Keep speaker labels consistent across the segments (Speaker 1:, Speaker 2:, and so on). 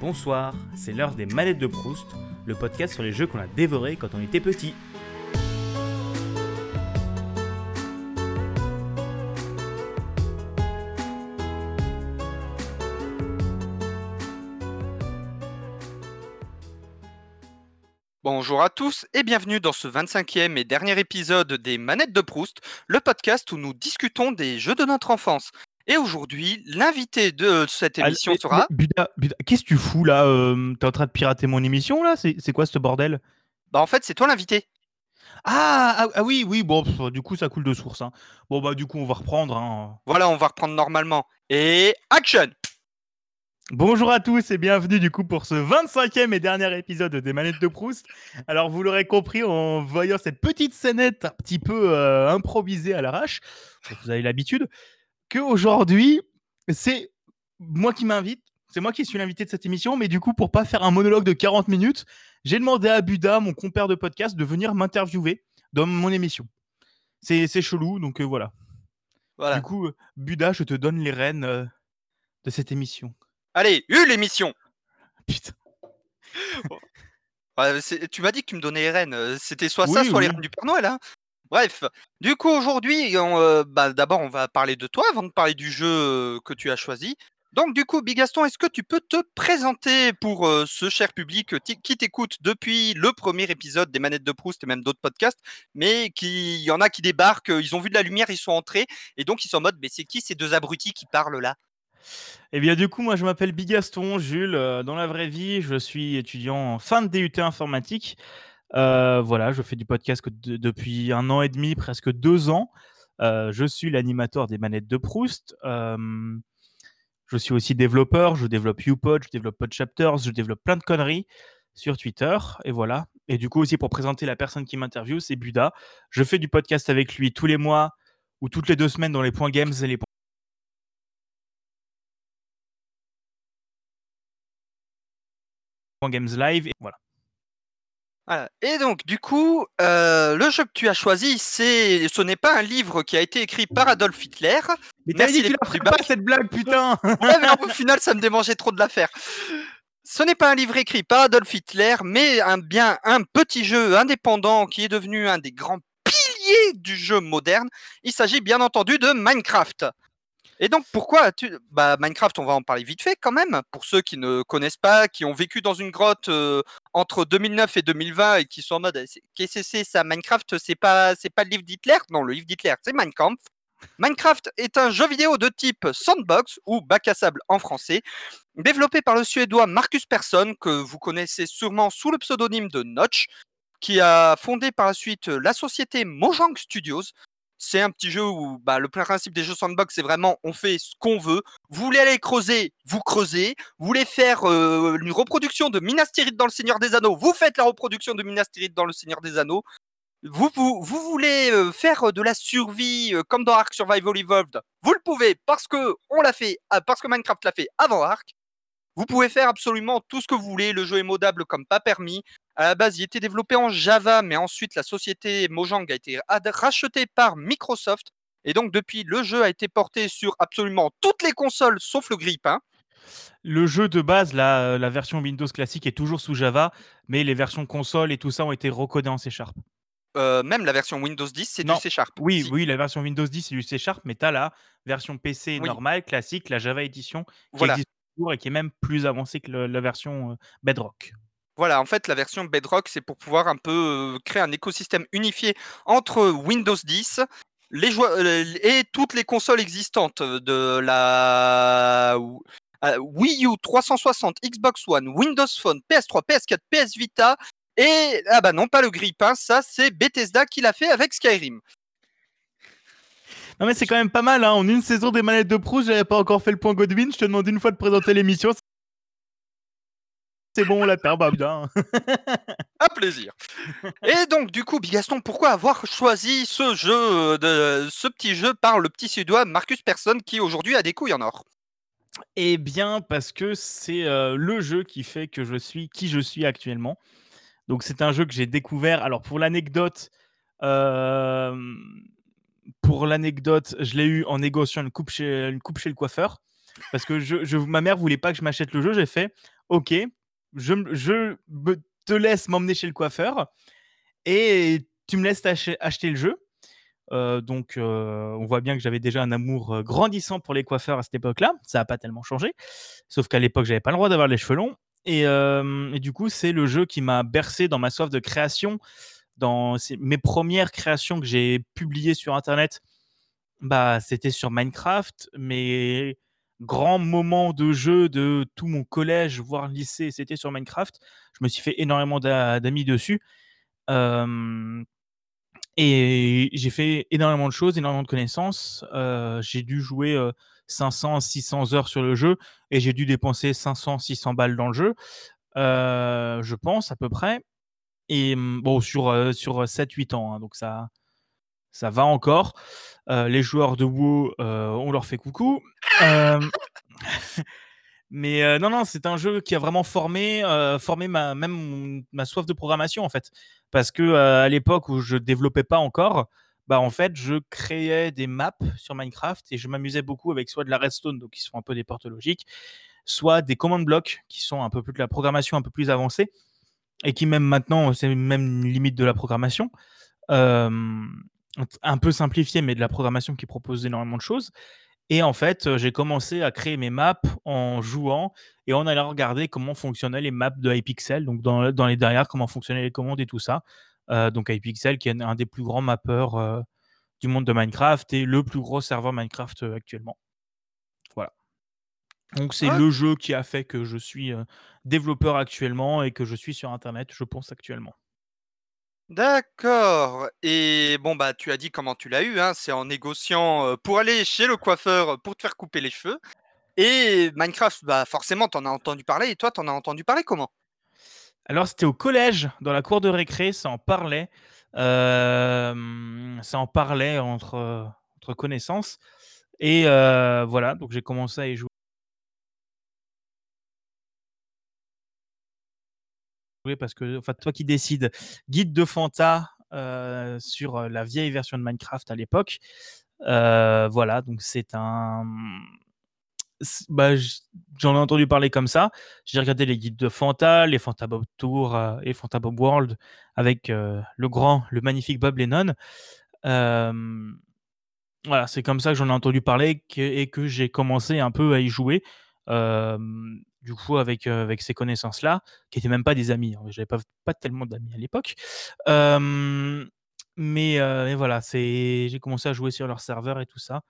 Speaker 1: Bonsoir, c'est l'heure des manettes de Proust, le podcast sur les jeux qu'on a dévorés quand on était petit.
Speaker 2: Bonjour à tous et bienvenue dans ce 25e et dernier épisode des Manettes de Proust, le podcast où nous discutons des jeux de notre enfance. Et aujourd'hui, l'invité de cette
Speaker 1: Ah,
Speaker 2: émission sera...
Speaker 1: Buda, Buda, qu'est-ce que tu fous là euh, T'es en train de pirater mon émission là? C'est c'est quoi ce bordel?
Speaker 2: Bah en fait, c'est toi l'invité.
Speaker 1: ah, ah, ah oui, oui, bon, pff, du coup ça coule de source. hein. Bon bah du coup on va reprendre. hein.
Speaker 2: Voilà, on va reprendre normalement. Et action
Speaker 1: Bonjour à tous et bienvenue du coup pour ce 25e et dernier épisode des Manettes de Proust. Alors vous l'aurez compris en voyant cette petite scénette un petit peu euh, improvisée à l'arrache, vous avez l'habitude, qu'aujourd'hui c'est moi qui m'invite, c'est moi qui suis l'invité de cette émission, mais du coup pour pas faire un monologue de 40 minutes, j'ai demandé à Buda, mon compère de podcast, de venir m'interviewer dans mon émission. C'est chelou, donc euh, voilà.
Speaker 2: Voilà.
Speaker 1: Du coup, euh, Buda, je te donne les rênes euh, de cette émission.
Speaker 2: Allez, eu l'émission
Speaker 1: Putain.
Speaker 2: Ouais, Tu m'as dit que tu me donnais les rênes. C'était soit ça,
Speaker 1: Oui,
Speaker 2: soit les rênes du Père Noël. Hein Bref, du coup aujourd'hui, euh, bah, d'abord on va parler de toi avant de parler du jeu euh, que tu as choisi. Donc du coup, Bigaston, est-ce que tu peux te présenter pour euh, ce cher public qui t'écoute depuis le premier épisode des Manettes de Proust et même d'autres podcasts, mais qui y en a qui débarquent, ils ont vu de la lumière, ils sont entrés et donc ils sont en mode, mais c'est qui ces deux abrutis qui parlent là?
Speaker 1: Eh bien, du coup, moi, je m'appelle Bigaston, Jules. dans la vraie vie, je suis étudiant en fin de DUT informatique. Euh, voilà, je fais du podcast depuis un an et demi, presque deux ans. Euh, je suis l'animateur des manettes de Proust. Euh, je suis aussi développeur. Je développe UPod, je développe PodChapters, je développe plein de conneries sur Twitter. Et voilà. Et du coup, aussi pour présenter la personne qui m'interviewe, c'est Buda. Je fais du podcast avec lui tous les mois ou toutes les deux semaines dans les points games et les points games live. Voilà.
Speaker 2: Voilà. Et donc, du coup, euh, le jeu que tu as choisi, c'est, ce n'est pas un livre qui a été écrit par Adolf Hitler.
Speaker 1: Mais t'as dit que tu la
Speaker 2: petits
Speaker 1: ferais pas cette blague, putain
Speaker 2: Ouais, mais au final, ça me démangeait trop de la faire. Ce n'est pas un livre écrit par Adolf Hitler, mais un, bien un petit jeu indépendant qui est devenu un des grands piliers du jeu moderne. Il s'agit bien entendu de Minecraft. Et donc, pourquoi as-tu... Bah, Minecraft, on va en parler vite fait quand même, pour ceux qui ne connaissent pas, qui ont vécu dans une grotte euh, entre 2009 et 2020 et qui sont en mode qu'est-ce que c'est ça Minecraft c'est pas c'est pas le livre d'Hitler? Non le livre d'Hitler c'est Kampf Minecraft est un jeu vidéo de type sandbox ou bac à sable en français développé par le suédois Marcus Persson que vous connaissez sûrement sous le pseudonyme de Notch qui a fondé par la suite la société Mojang Studios c'est un petit jeu où bah, le principe des jeux sandbox c'est vraiment on fait ce qu'on veut vous voulez aller creuser vous creusez vous voulez faire euh, une reproduction de Minas Tirith dans le Seigneur des Anneaux, vous faites la reproduction de Minas Tirith dans le Seigneur des Anneaux. Vous, voulez euh, faire de la survie euh, comme dans Ark Survival Evolved, vous le pouvez parce que ah, parce que Minecraft l'a fait avant Ark. Vous pouvez faire absolument tout ce que vous voulez. Le jeu est modable comme pas permis. À la base, il était développé en Java, mais ensuite la société Mojang a été rachetée par Microsoft. Et donc depuis, le jeu a été porté sur absolument toutes les consoles sauf le grille-pain.
Speaker 1: Le jeu de base, la, la version Windows classique est toujours sous Java, mais les versions console et tout ça ont été recodées en C Sharp.
Speaker 2: Euh, même la version Windows 10, c'est du. C Sharp.
Speaker 1: Oui,
Speaker 2: Si.
Speaker 1: oui, la version Windows 10 c'est du C Sharp, mais t'as la version PC
Speaker 2: Oui.
Speaker 1: normale, classique, la Java Edition, qui
Speaker 2: Voilà.
Speaker 1: existe toujours et qui est même plus avancée que le- la version euh, Bedrock.
Speaker 2: Voilà, en fait, la version Bedrock, c'est pour pouvoir un peu créer un écosystème unifié entre Windows 10 les joi- euh, et toutes les consoles existantes de la euh, Wii U 360, Xbox One, Windows Phone, PS3, PS4, PS Vita et ah bah non, pas le grille-pain, ça c'est Bethesda qui l'a fait avec Skyrim.
Speaker 1: Non mais c'est quand même pas mal, hein. en une saison des manettes de Proust, j'avais pas encore fait le point Godwin, je te demande une fois de présenter l'émission. C'est bon, on l'atteint, bah putain.
Speaker 2: Un plaisir. Et donc, du coup, Bigaston, pourquoi avoir choisi ce jeu, euh, de, ce petit jeu par le petit suédois Marcus Persson qui aujourd'hui a des couilles en or?
Speaker 1: Eh bien, parce que c'est euh, le jeu qui fait que je suis qui je suis actuellement. Donc, c'est un jeu que j'ai découvert. Alors, pour l'anecdote, euh, pour l'anecdote, je l'ai eu en négociant une coupe chez, une coupe chez le coiffeur. parce que je, je- ma mère voulait pas que je m'achète le jeu. J'ai fait, ok, je, te laisse m'emmener chez le coiffeur et tu me laisses acheter le jeu. Euh, donc, euh, on voit bien que j'avais déjà un amour euh, grandissant pour les coiffeurs à cette époque-là. Ça n'a pas tellement changé. Sauf qu'à l'époque, j'avais pas le droit d'avoir les cheveux longs. Et, et du coup, c'est le jeu qui m'a bercé dans ma soif de création. Dans mes premières créations que j'ai publiées sur Internet, bah, c'était sur Minecraft. Mes grands moments de jeu de tout mon collège, voire lycée, c'était sur Minecraft. Je me suis fait énormément d'a- d'amis dessus. Euh, et j'ai fait énormément de choses, énormément de connaissances. Heu, j'ai dû jouer, heu, 500-600 heures sur le jeu et j'ai dû dépenser 500-600 balles dans le jeu, heu, je pense à peu près et mmh, bon sur, sur, 7-8 ans, hein, donc ça ça va encore. Heu, les joueurs de WoW, heu, on leur fait coucou. Hem mais non, non, c'est un jeu qui a vraiment formé, formé ma même ma soif de programmation, en fait. Parce que, à l'époque où je développais pas encore, bah, en fait, je créais des maps sur Minecraft et je m'amusais beaucoup avec soit de la redstone, donc qui sont un peu des portes logiques, soit des command blocks qui sont un peu plus de la programmation un peu plus avancée et qui même maintenant, c'est même limite de la programmation. Un peu simplifié, mais de la programmation qui propose énormément de choses et en fait, heu, j'ai commencé à créer mes maps en jouant et en allant regarder comment fonctionnaient les maps de Hypixel, donc dans dans les derrière, comment fonctionnaient les commandes et tout ça. Heu, donc Hypixel qui est un des plus grands mappeurs, heu, du monde de Minecraft et le plus gros serveur Minecraft, actuellement. Voilà. Donc c'est
Speaker 2: Ah,
Speaker 1: le jeu qui a fait que je suis, développeur actuellement et que je suis sur internet, je pense actuellement.
Speaker 2: D'accord et bon, bah, tu as dit comment tu l'as eu, hein, c'est en négociant, pour aller chez le coiffeur, pour te faire couper les cheveux et Minecraft, bah, forcément, tu en as entendu parler et toi, tu en as entendu parler comment?
Speaker 1: Alors, c'était au collège, dans la cour de récré, ça en parlait. Ça en parlait entre, connaissances et voilà, donc j'ai commencé à y jouer parce que enfin, toi qui décides. Guide de Fanta, heu, sur, heu, la vieille version de Minecraft à l'époque. Heu, voilà, donc c'est un, bah, j'en ai entendu parler comme ça. J'ai regardé les guides de Fanta, les Fanta Bob Tour, et Fanta Bob World avec, le grand, le magnifique Bob Lennon. Voilà, c'est comme ça que j'en ai entendu parler et que j'ai commencé un peu à y jouer. Du coup avec, heu, avec ces connaissances-là, qui étaient même pas des amis, hein, j'avais pas pas tellement d'amis à l'époque. Mais, mais voilà, c'est j'ai commencé à jouer sur leur serveur et tout ça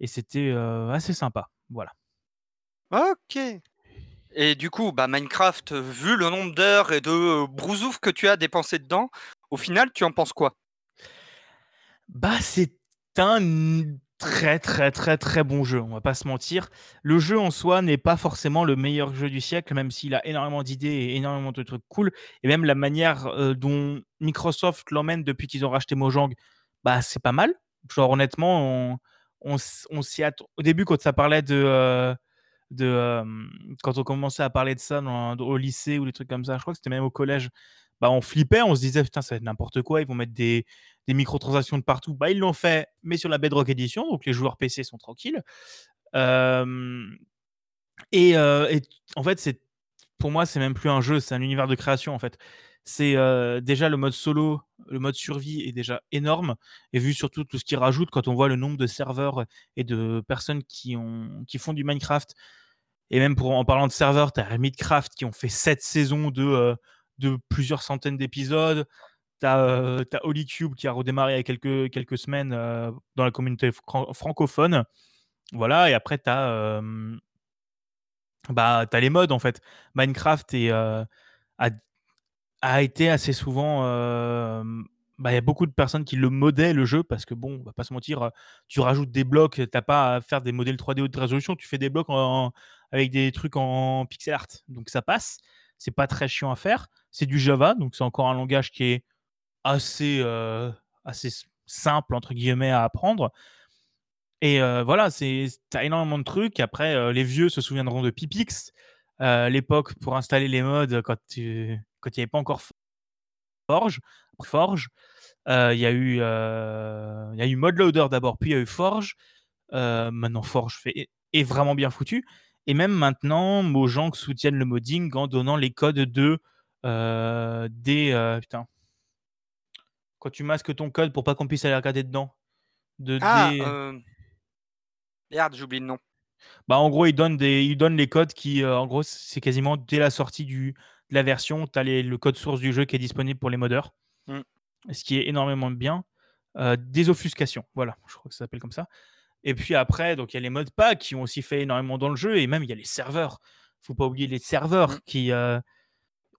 Speaker 1: et c'était, heu, assez sympa, voilà.
Speaker 2: OK et du coup, bah, Minecraft, vu le nombre d'heures et de, brousouf que tu as dépensé dedans, au final, tu en penses quoi?
Speaker 1: Bah, c'est un très, très, très, très bon jeu, on va pas se mentir. Le jeu en soi n'est pas forcément le meilleur jeu du siècle, même s'il a énormément d'idées et énormément de trucs cool et même la manière, heu, dont Microsoft l'emmène depuis qu'ils ont racheté Mojang, bah, c'est pas mal. Genre honnêtement, on s'y att au début quand ça parlait de, de, hem, quand on commençait à parler de ça dans au lycée ou des trucs comme ça, je crois que c'était même au collège, bah, on flippait, on se disait: «Putain, ça va être n'importe quoi, ils vont mettre des des microtransactions de partout. Bah, ils l'ont fait, mais sur la Bedrock Edition, donc les joueurs PC sont tranquilles. Et en fait, c'est pour moi, c'est même plus un jeu, c'est un univers de création, en fait. C'est, déjà le mode solo, le mode survie est déjà énorme et vu surtout tout ce qu'ils rajoutent, quand on voit le nombre de serveurs et de personnes qui ont qui font du Minecraft et même pour en parlant de serveurs, tu as Hermitcraft qui ont fait 7 saisons de, de plusieurs centaines d'épisodes. Tu as, Holycube qui a redémarré il y a quelques quelques semaines, heu, dans la communauté fran francophone. Voilà et après tu as, hem, bah, les mods en fait. Minecraft heu, a a été assez souvent, bah, il y a beaucoup de personnes qui le modaient le jeu parce que bon, on va pas se mentir, tu rajoutes des blocs, tu as pas à faire des modèles 3D haute résolution, tu fais des blocs avec des trucs en pixel art, donc ça passe. C'est pas très chiant à faire. C'est du Java, donc c'est encore un langage qui est assez, heu, assez «simple» entre guillemets à apprendre et heu, voilà, c'est as énormément de trucs. Après, heu, les vieux se souviendront de Pipix, l'époque pour installer les mods quand tu il y avait pas encore Forge Forge, il y a eu, il d'abord, puis il y a eu Forge, maintenant Forge est vraiment bien foutu. Et même maintenant, Mojang soutiennent le modding en donnant les codes de euh, des euh, putain. Quand tu masques ton code pour pas qu'on puisse aller regarder dedans. De
Speaker 2: Ah,
Speaker 1: des...
Speaker 2: euh, merde, j'oublie le nom.
Speaker 1: Bah, en gros, ils donnent, des, ils donnent les codes qui, euh, en gros, c'est quasiment dès la sortie du, de la version, tu as le code source du jeu qui est disponible pour les modeurs.
Speaker 2: Mm.
Speaker 1: Ce qui est énormément bien. Euh, des offuscations, voilà, je crois que ça s'appelle comme ça. Et puis après, donc il y a les modes pack qui ont aussi fait énormément dans le jeu, et même il y a les serveurs. Faut pas oublier les serveurs
Speaker 2: Mm.
Speaker 1: qui.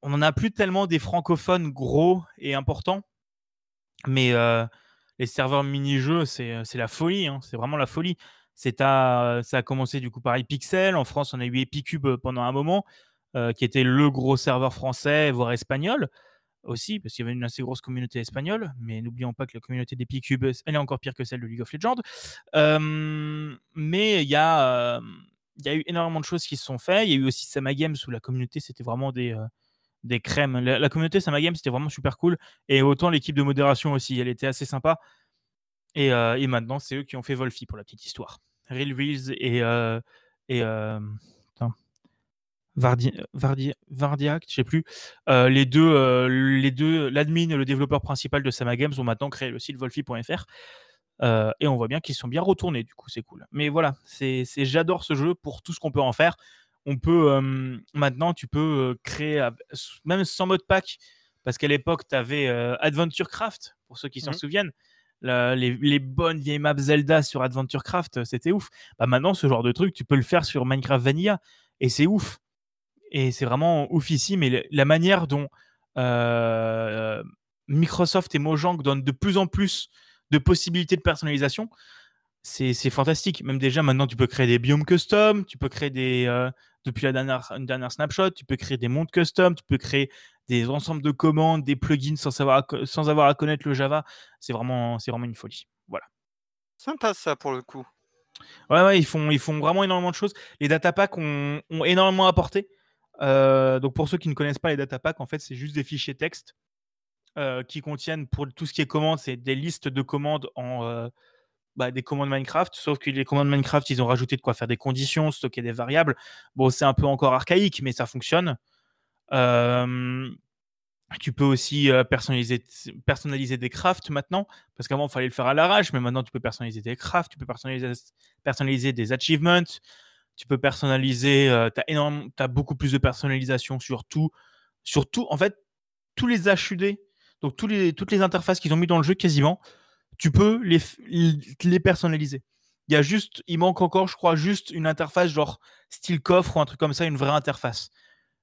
Speaker 1: Euh, on en a plus tellement des francophones gros et importants, mais euh, les serveurs mini-jeux, c'est c'est la folie, hein, c'est vraiment la folie. À- ça a commencé du coup par Epixel. En France, on a eu Epicube pendant un moment, euh, qui était le gros serveur français, voire espagnol aussi, parce qu'il y avait une assez grosse communauté espagnole. Mais n'oublions pas que la communauté d'Epicube, elle est encore pire que celle de League of Legends. Euh, mais il y, euh, y a eu énormément de choses qui se sont faites. Il y a eu aussi Sama Games où la communauté, c'était vraiment des, euh, des crèmes. La, la communauté Sama Games, c'était vraiment super cool. Et autant l'équipe de modération aussi, elle était assez sympa. Et, euh, et maintenant, c'est eux qui ont fait Volfi pour la petite histoire. Real Wheels et, euh, et euh, Vardi, Vardi, Vardiac, je sais plus. Euh, les deux, l'admin et le développeur principal de Sama Games ont maintenant créé le site Volfi.fr. Et on voit bien qu'ils sont bien retournés, du coup, c'est cool. Mais voilà, j'adore ce jeu pour tout ce qu'on peut en faire. On peut euh, maintenant, tu peux créer, même sans mode pack, parce qu'à l'époque, tu avais Adventure Craft, pour ceux qui s'en
Speaker 2: Mhm.
Speaker 1: souviennent. La- les, les bonnes vieilles maps Zelda sur Adventure Craft, c'était ouf. Bah maintenant, ce genre de truc, tu peux le faire sur Minecraft Vanilla, et c'est ouf. Et c'est vraiment ouf ici, mais la manière dont euh, Microsoft et Mojang donnent de plus en plus de possibilités de personnalisation, c'est fantastique. Même déjà, maintenant, tu peux créer des biomes custom, tu peux créer des. euh, depuis la dernière, une dernière snapshot, tu peux créer des mondes custom, tu peux créer des ensembles de commandes, des plugins sans, savoir à sans avoir à connaître le Java. C'est vraiment, vraiment une folie. Voilà.
Speaker 2: Sympa ça pour le coup.
Speaker 1: Ouais, ouais, ils font, ils font vraiment énormément de choses. Les data packs ont, ont énormément apporté. Euh, donc pour ceux qui ne connaissent pas les data packs, en fait, c'est juste des fichiers texte euh, qui contiennent pour tout ce qui est commandes, c'est des listes de commandes en bah, des commandes Minecraft. Sauf que les commandes Minecraft, ils ont rajouté de quoi faire des conditions, stocker des variables. Bon, c'est un peu encore archaïque, mais ça fonctionne. Tu peux aussi euh, personnaliser, personnaliser des crafts maintenant, parce qu'avant, il fallait le faire à l'arrache, mais maintenant, tu peux personnaliser des crafts, tu peux personnaliser, des achievements, tu peux personnaliser, euh, tu as, beaucoup plus de personnalisation sur tout, sur en fait, tous les HUD, donc toutes les interfaces qu'ils ont mis dans le jeu quasiment, tu peux les, les personnaliser. Il y a juste, il manque encore, je crois, juste une interface genre style coffre ou un truc comme ça, une vraie interface.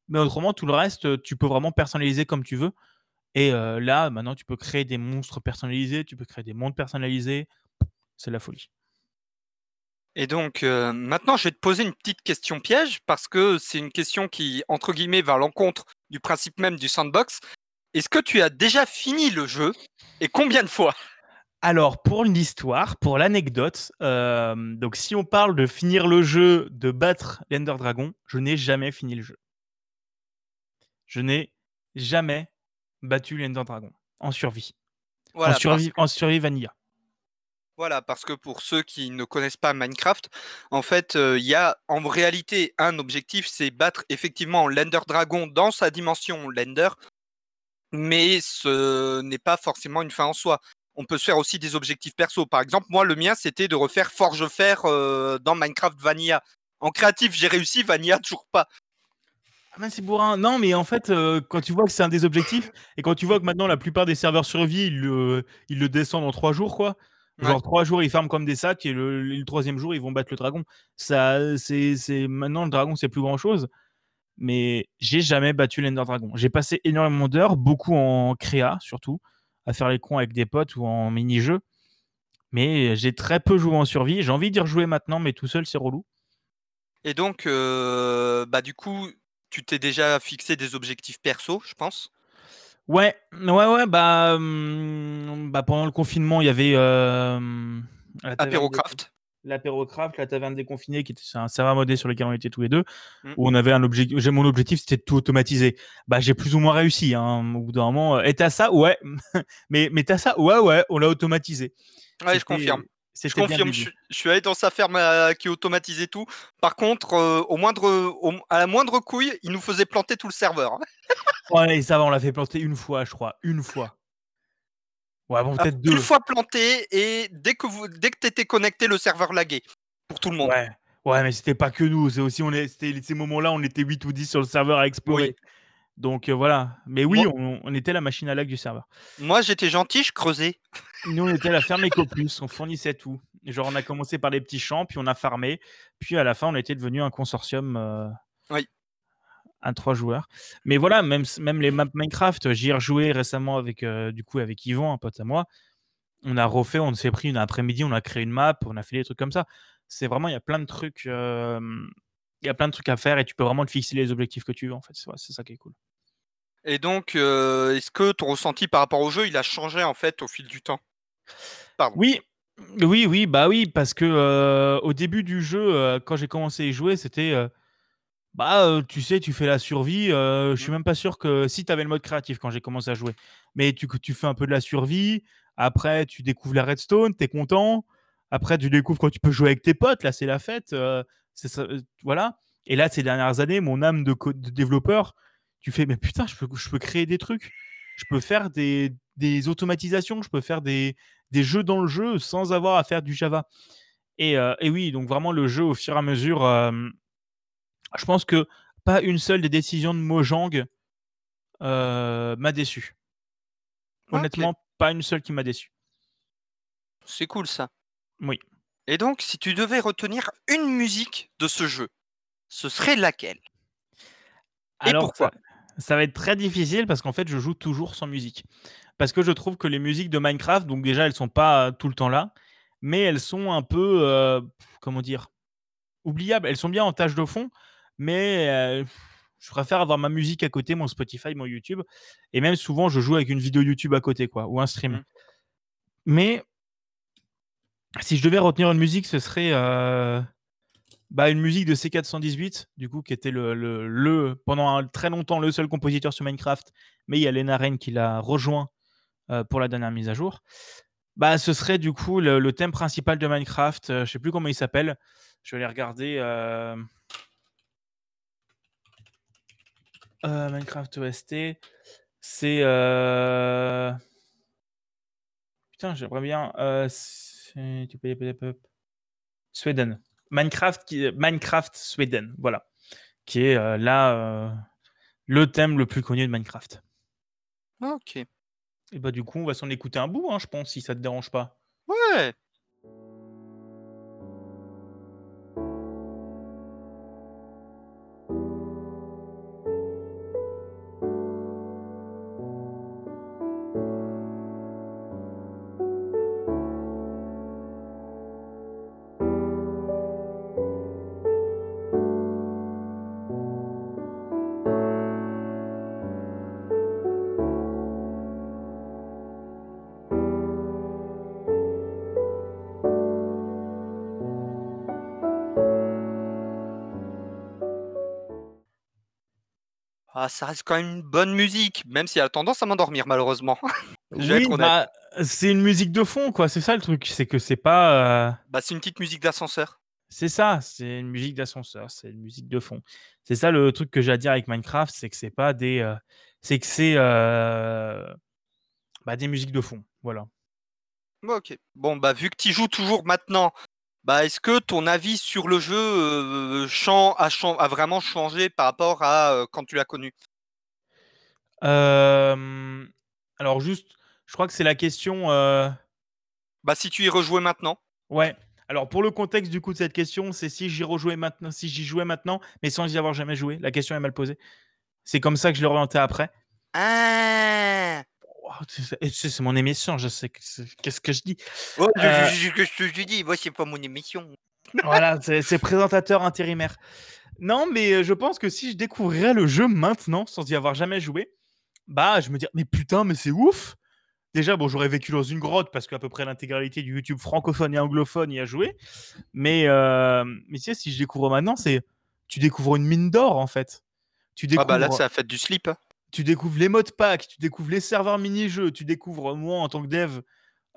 Speaker 1: Mais autrement, tout le reste, tu peux vraiment personnaliser comme tu veux. Et euh, là, maintenant, tu peux créer des monstres personnalisés, tu peux créer des mondes personnalisés. C'est la folie.
Speaker 2: Et donc, euh, maintenant, je vais te poser une petite question piège parce que c'est une question qui, entre guillemets, va à l'encontre du principe même du sandbox. Est-ce que tu as déjà fini le jeu et combien de fois?
Speaker 1: Alors, pour l'histoire, pour l'anecdote, euh, donc si on parle de finir le jeu, de battre l'Ender Dragon, je n'ai jamais fini le jeu. Je n'ai jamais battu l'Ender Dragon en survie.
Speaker 2: voilà,
Speaker 1: en, survie
Speaker 2: que...
Speaker 1: en survie vanilla.
Speaker 2: Voilà, parce que pour ceux qui ne connaissent pas Minecraft, en fait, il euh, y a en réalité un objectif, c'est battre effectivement l'Ender Dragon dans sa dimension l'Ender, mais ce n'est pas forcément une fin en soi on peut se faire aussi des objectifs perso. Par exemple, moi, le mien, c'était de refaire Forge Fer euh, dans Minecraft Vanilla. En créatif, j'ai réussi, Vanilla, toujours pas.
Speaker 1: Ah c'est bourrin. Non, mais en fait, euh, quand tu vois que c'est un des objectifs, et quand tu vois que maintenant la plupart des serveurs survie, ils le, ils le descendent en trois jours, quoi. Genre ouais. trois jours, ils ferment comme des sacs, et le, le, troisième jour, ils vont battre le dragon. Ça, c'est, c'est maintenant le dragon, c'est plus grand chose. Mais j'ai jamais battu l'Ender Dragon. J'ai passé énormément d'heures, beaucoup en créa surtout à faire les cons avec des potes ou en mini-jeu. Mais j'ai très peu joué en survie. J'ai envie d'y rejouer maintenant, mais tout seul, c'est relou.
Speaker 2: Et donc, euh, bah, du coup, tu t'es déjà fixé des objectifs perso, je pense?
Speaker 1: Ouais, ouais, ouais. Bah, hum, bah pendant le confinement, il y avait. Euh,
Speaker 2: Apérocraft.
Speaker 1: L'apérocraft, la taverne déconfinée, qui était un serveur modé sur lequel on était tous les deux, mmh. où on avait un objectif. Mon objectif, c'était de tout automatiser. Bah, j'ai plus ou moins réussi. Hein, au bout d'un moment. Et t'as ça? Ouais. mais mais t'as ça? Ouais, ouais, on l'a automatisé.
Speaker 2: Ouais, je confirme. Je confirme, je, suis allé dans sa ferme euh, qui automatisait tout. Par contre, euh, au moindre, à la moindre couille, il nous faisait planter tout le serveur.
Speaker 1: ouais, ça va, on l'a fait planter une fois, je crois. Une fois. Ouais, bon, peut-être deux.
Speaker 2: Une fois planté, et dès que, vous, dès que tu étais connecté, le serveur laguait. Pour tout le monde.
Speaker 1: Ouais, ouais mais c'était pas que nous. C'est aussi, on est, ces moments-là, on était 8 ou 10 sur le serveur à explorer. Donc voilà. Mais oui, on, était la machine à lag du serveur.
Speaker 2: Moi, j'étais gentil, je creusais.
Speaker 1: Nous, on était la ferme EcoPlus, on fournissait tout. Genre, on a commencé par les petits champs, puis on a farmé. Puis à la fin, on était devenu un consortium. Euh,
Speaker 2: oui.
Speaker 1: À trois joueurs. Mais voilà, même, même les maps Minecraft, j'y ai rejoué récemment avec, euh, du coup, avec Yvon, un pote à moi. On a refait, on s'est pris une après-midi, on a créé une map, on a fait des trucs comme ça. C'est vraiment, il y a plein de trucs. Euh, il y a plein de trucs à faire et tu peux vraiment te fixer les objectifs que tu veux en fait. C'est ça qui est cool.
Speaker 2: Et donc, euh, est-ce que ton ressenti par rapport au jeu, il a changé en fait au fil du temps?
Speaker 1: Pardon. Oui, oui, oui, bah oui, parce que euh, au début du jeu, quand j'ai commencé à y jouer, c'était bah tu sais, tu fais la survie. je suis mmh. même pas sûr que si tu avais le mode créatif quand j'ai commencé à jouer, mais tu, tu fais un peu de la survie. Après, tu découvres la redstone, tu es content. Après, tu découvres quand tu peux jouer avec tes potes. Là, c'est la fête. c'est ça, voilà. Et là, ces dernières années, mon âme de, de développeur, tu fais, mais putain, je peux, je peux créer des trucs. Je peux faire des, des automatisations, je peux faire des, des, jeux dans le jeu sans avoir à faire du Java. Et, euh, et oui, donc vraiment, le jeu, au fur et à mesure, euh, je pense que pas une seule des décisions de Mojang euh, m'a déçu. Honnêtement, pas une seule qui m'a déçu.
Speaker 2: C'est cool ça.
Speaker 1: Oui.
Speaker 2: Et donc, si tu devais retenir une musique de ce jeu, ce serait laquelle? Et
Speaker 1: Alors,
Speaker 2: pourquoi?
Speaker 1: ça va être très difficile parce qu'en fait, je joue toujours sans musique. Parce que je trouve que les musiques de Minecraft, donc déjà, elles sont pas tout le temps là, mais elles sont un peu, euh, comment dire, oubliables. Elles sont bien en tâche de fond, mais euh, je préfère avoir ma musique à côté, mon Spotify, mon YouTube. Et même souvent, je joue avec une vidéo YouTube à côté, quoi, ou un stream. Mmh. Mais si je devais retenir une musique, ce serait euh, bah, une musique de C418, du coup, qui était le, le, pendant très longtemps le seul compositeur sur Minecraft, mais il y a Lena Rain qui l'a rejoint euh, pour la dernière mise à jour. Bah, ce serait du coup le, thème principal de Minecraft. Je sais plus comment il s'appelle. Je vais aller regarder. Euh, Minecraft OST. C'est. Putain, j'aimerais bien. Sweden. Minecraft, qui, Minecraft Sweden, voilà, qui est euh, là euh, le thème le plus connu de Minecraft.
Speaker 2: Ok.
Speaker 1: Et bah du coup, on va s'en écouter un bout, hein, je pense, si ça te dérange pas.
Speaker 2: Ouais. Ah, ça reste quand même une bonne musique, même si elle a tendance à m'endormir malheureusement.
Speaker 1: Oui, bah, c'est une musique de fond, quoi. C'est ça le truc, c'est que c'est pas. Euh
Speaker 2: bah, c'est une petite musique d'ascenseur.
Speaker 1: C'est ça, c'est une musique d'ascenseur, c'est une musique de fond. C'est ça le truc que j'ai à dire avec Minecraft, c'est que c'est pas des, euh, c'est que c'est euh, bah, des musiques de fond, voilà.
Speaker 2: OK. Bon, bah, vu que tu joues toujours maintenant bah, est-ce que ton avis sur le jeu, euh, a vraiment changé par rapport à, euh, quand tu l'as connu?
Speaker 1: alors juste, je crois que c'est la question,
Speaker 2: Bah, si tu y rejouais maintenant?
Speaker 1: Ouais. Alors pour le contexte du coup de cette question, c'est si j'y rejouais maintenant si j'y jouais maintenant, mais sans y avoir jamais joué. La question est mal posée. C'est comme ça que je l'ai orienté après.
Speaker 2: Ah!
Speaker 1: C'est mon émission, je sais qu'est-ce que je dis.
Speaker 2: Oh, euh je, je, dis, moi c'est pas mon émission.
Speaker 1: voilà, c'est présentateur intérimaire. Non, mais euh, je pense que si je découvrirais le jeu maintenant, sans y avoir jamais joué, bah je me dirais, mais putain, mais c'est ouf. Déjà, bon, j'aurais vécu dans une grotte parce qu'à peu près l'intégralité du YouTube francophone et anglophone y a joué. Mais, euh, mais tu sais, si je découvre maintenant, c'est tu découvres une mine d'or en fait.
Speaker 2: Tu découvres... Ah bah là, ça a fait du slip. Hein
Speaker 1: tu découvres les modes pack, tu découvres les serveurs mini-jeux, tu découvres moi en tant que dev,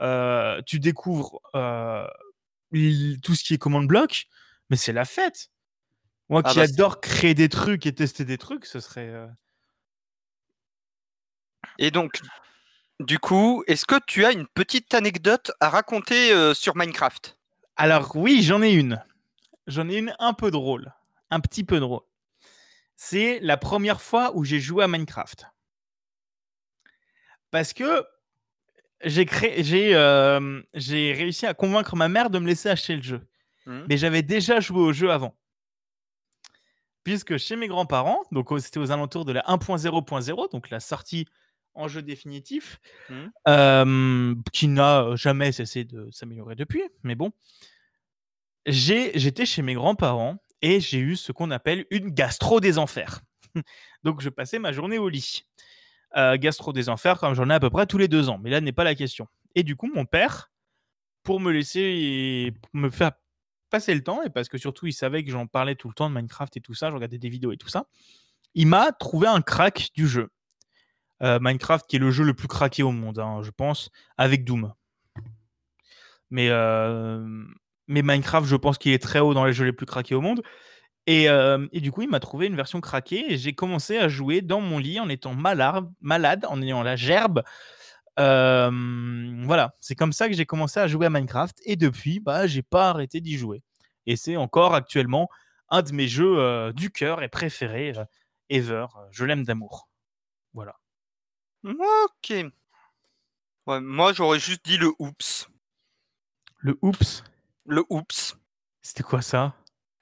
Speaker 1: euh, tu découvres euh, tout ce qui est commande bloc, mais c'est la fête. Moi
Speaker 2: Ah
Speaker 1: qui
Speaker 2: bah,
Speaker 1: adore créer des trucs et tester des trucs, ce serait. euh,
Speaker 2: Et donc, du coup, est-ce que tu as une petite anecdote à raconter sur Minecraft?
Speaker 1: Alors oui, j'en ai une. J'en ai une un peu drôle. Un petit peu drôle. C'est la première fois où j'ai joué à Minecraft. Parce que j'ai euh, réussi à convaincre ma mère de me laisser acheter le jeu.
Speaker 2: Mhm.
Speaker 1: Mais j'avais déjà joué au jeu avant. Puisque chez mes grands-parents, donc c'était aux alentours de la 1.0.0, donc la sortie en jeu définitif,
Speaker 2: Mhm.
Speaker 1: euh, qui n'a jamais cessé de s'améliorer depuis, mais bon. J'ai, j'étais chez mes grands-parents et j'ai eu ce qu'on appelle une gastro des enfers. donc je passais ma journée au lit. Euh, gastro des enfers, comme j'en ai à peu près tous les deux ans, mais là n'est pas la question. Et du coup, mon père, pour me laisser, me faire passer le temps, et parce que surtout il savait que j'en parlais tout le temps de Minecraft et tout ça, je regardais des vidéos et tout ça, il m'a trouvé un crack du jeu. Euh, Minecraft qui est le jeu le plus craqué au monde, hein, je pense, avec Doom. Mais, euh, mais Minecraft, je pense qu'il est très haut dans les jeux les plus craqués au monde. Et, euh, et du coup, il m'a trouvé une version craquée et j'ai commencé à jouer dans mon lit en étant malade, malade en ayant la gerbe. Euh, voilà, c'est comme ça que j'ai commencé à jouer à Minecraft et depuis, bah, j'ai pas arrêté d'y jouer. Et c'est encore actuellement un de mes jeux euh, du cœur et préférés euh, ever. Je l'aime d'amour. Voilà.
Speaker 2: Ok. Ouais, moi, j'aurais juste dit le oups.
Speaker 1: Le oups,
Speaker 2: Le oups.
Speaker 1: c'était quoi ça?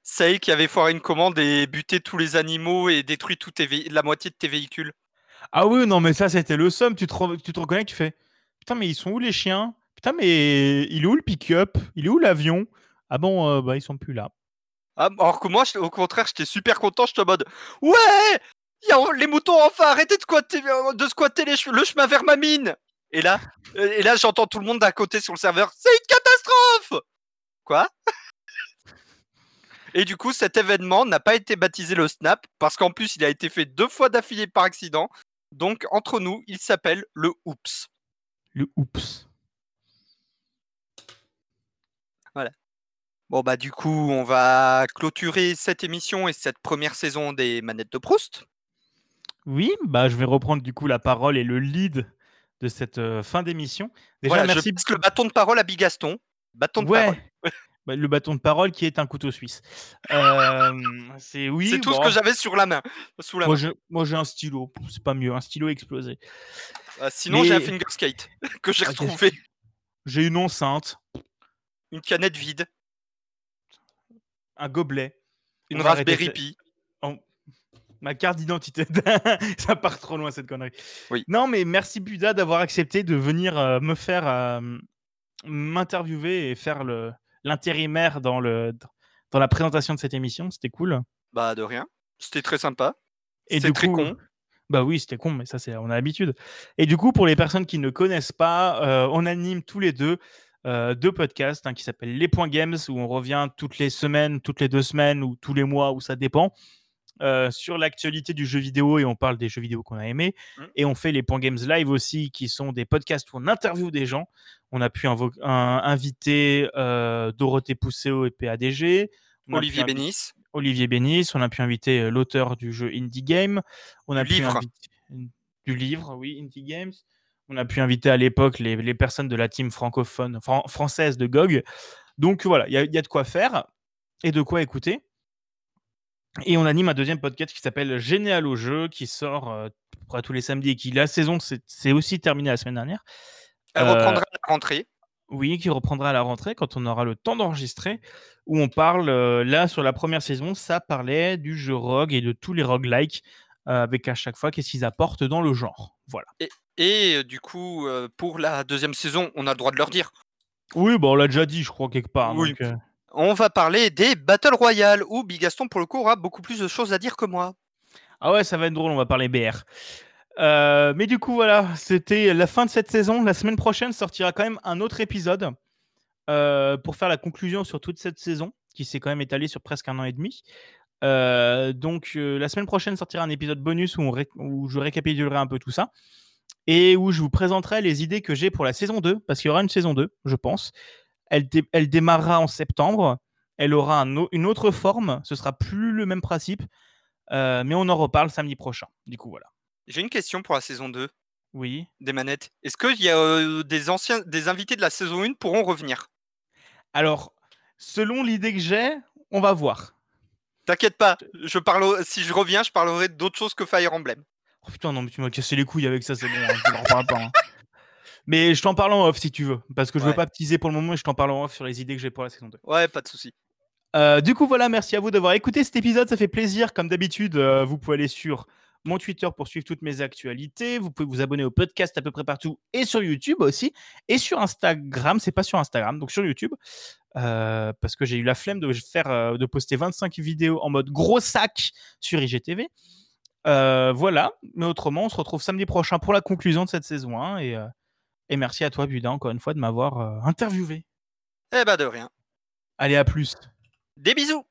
Speaker 2: Celle qui avait foiré une commande et buté tous les animaux et détruit tout la moitié de tes véhicules.
Speaker 1: Ah oui, non, mais ça, c'était le somme. Tu te, re- tu te reconnais, tu fais Putain, mais ils sont où les chiens? Putain, mais il est où le pick-up? Il est où l'avion? Ah bon, euh, bah, ils sont plus là.
Speaker 2: Ah, alors que moi, au contraire, j'étais super content. J'étais en mode Ouais y a- Les moutons enfin arrêté de squatter, de squatter les che- le chemin vers ma mine Et là, euh, et là j'entends tout le monde d'à côté sur le serveur C'est une catastrophe Quoi? Et du coup, cet événement n'a pas été baptisé le Snap parce qu'en plus, il a été fait deux fois d'affilée par accident. Donc, entre nous, il s'appelle le Oups.
Speaker 1: Le oups.
Speaker 2: Bon, bah, du coup, on va clôturer cette émission et cette première saison des manettes de Proust.
Speaker 1: Oui, bah, je vais reprendre du coup la parole et le lead de cette euh, fin d'émission. Déjà,
Speaker 2: voilà,
Speaker 1: merci.
Speaker 2: je passe le bâton de parole à Bigaston. Bâton de
Speaker 1: Ouais.
Speaker 2: parole.
Speaker 1: Bah, le bâton de parole qui est un couteau suisse. Euh, c'est oui.
Speaker 2: C'est tout ce que j'avais sur la main. Sous la
Speaker 1: Moi,
Speaker 2: main.
Speaker 1: je- moi, j'ai un stylo. C'est pas mieux. Un stylo explosé.
Speaker 2: Euh, sinon, j'ai un
Speaker 1: mais-
Speaker 2: finger skate que j'ai
Speaker 1: Ah,
Speaker 2: retrouvé.
Speaker 1: J'ai une enceinte,
Speaker 2: Une canette vide.
Speaker 1: un gobelet.
Speaker 2: Une Raspberry. Pi.
Speaker 1: ma carte d'identité. ça part trop loin cette connerie.
Speaker 2: Oui.
Speaker 1: Non, mais merci Buda d'avoir accepté de venir euh, me faire euh, m'interviewer et faire le l'intérimaire dans le dans la présentation de cette émission. C'était cool.
Speaker 2: Bah, de rien. C'était très sympa.
Speaker 1: Et du
Speaker 2: très
Speaker 1: coup,
Speaker 2: con.
Speaker 1: Bah oui, c'était con, mais ça c'est on a l'habitude. Et du coup, pour les personnes qui ne connaissent pas, euh, on anime tous les deux euh, deux podcasts hein, qui s'appellent Les Points Games où on revient toutes les semaines, toutes les deux semaines ou tous les mois où ça dépend. Euh, sur l'actualité du jeu vidéo et on parle des jeux vidéo qu'on a aimés.
Speaker 2: Mm.
Speaker 1: Et on fait les Points Games Live aussi, qui sont des podcasts où on interviewe des gens. On a pu invo- un- inviter euh, Dorothée Pousseau et PADG. On
Speaker 2: Olivier Bénis.
Speaker 1: Olivier Bénis. On a pu inviter euh, l'auteur du jeu Indie Game. On a
Speaker 2: Du
Speaker 1: pu
Speaker 2: livre.
Speaker 1: inviter- du livre, oui, Indie Games. On a pu inviter à l'époque les, les personnes de la team francophone, fran- française de GOG. Donc voilà, il y, a- il y a de quoi faire et de quoi écouter. Et on anime un deuxième podcast qui s'appelle Généal au jeu, qui sort euh, à tous les samedis et qui, la saison, c'est aussi terminé la semaine dernière.
Speaker 2: Elle
Speaker 1: Euh,
Speaker 2: reprendra à la rentrée.
Speaker 1: Oui, qui reprendra à la rentrée quand on aura le temps d'enregistrer, où on parle, euh, là, sur la première saison, ça parlait du jeu Rogue et de tous les roguelikes, avec à chaque fois qu'est-ce qu'ils apportent dans le genre. Voilà.
Speaker 2: Et du coup, pour la deuxième saison, on a le droit de leur dire.
Speaker 1: Oui, bon, on l'a déjà dit, je crois, quelque part.
Speaker 2: Oui.
Speaker 1: donc,
Speaker 2: On va parler des Battle Royale où Bigaston, pour le coup, aura beaucoup plus de choses à dire que moi.
Speaker 1: Ah ouais, ça va être drôle, on va parler BR. Euh, mais du coup, voilà, c'était la fin de cette saison. La semaine prochaine sortira quand même un autre épisode euh, pour faire la conclusion sur toute cette saison, qui s'est quand même étalée sur presque un an et demi. Euh, donc, la semaine prochaine sortira un épisode bonus où, où je récapitulerai un peu tout ça et où je vous présenterai les idées que j'ai pour la saison 2, parce qu'il y aura une saison 2, je pense. Elle, dé- elle démarrera en septembre. Elle aura un au- une autre forme. Ce sera plus le même principe. Euh, mais on en reparle samedi prochain. Du coup, voilà.
Speaker 2: J'ai une question pour la saison 2
Speaker 1: Oui.
Speaker 2: des manettes. Est-ce qu'il y a euh, des anciens, des invités de la saison 1 pourront revenir?
Speaker 1: Alors, selon l'idée que j'ai, on va voir.
Speaker 2: T'inquiète pas, je parle, au- si je reviens, je parlerai d'autre chose que Fire Emblem.
Speaker 1: Oh putain, non, mais tu m'as cassé les couilles avec ça, c'est bon. hein, je reparle pas. hein. Mais je t'en parle en off si tu veux. Parce que je veux
Speaker 2: Ouais.
Speaker 1: pas te teaser pour le moment et je t'en parle en off sur les idées que j'ai pour la saison 2.
Speaker 2: Ouais, pas de souci.
Speaker 1: Euh, du coup, voilà, merci à vous d'avoir écouté cet épisode. Ça fait plaisir. Comme d'habitude, euh, vous pouvez aller sur mon Twitter pour suivre toutes mes actualités. Vous pouvez vous abonner au podcast à peu près partout et sur YouTube aussi. Et sur Instagram, c'est pas sur Instagram, donc sur YouTube. Euh, parce que j'ai eu la flemme de faire de poster 25 vidéos en mode gros sac sur IGTV. Voilà, mais autrement, on se retrouve samedi prochain pour la conclusion de cette saison 1. Et, et merci à toi, Buda, encore une fois, de m'avoir euh, interviewé.
Speaker 2: Eh ben de rien.
Speaker 1: Allez, à plus.
Speaker 2: Des bisous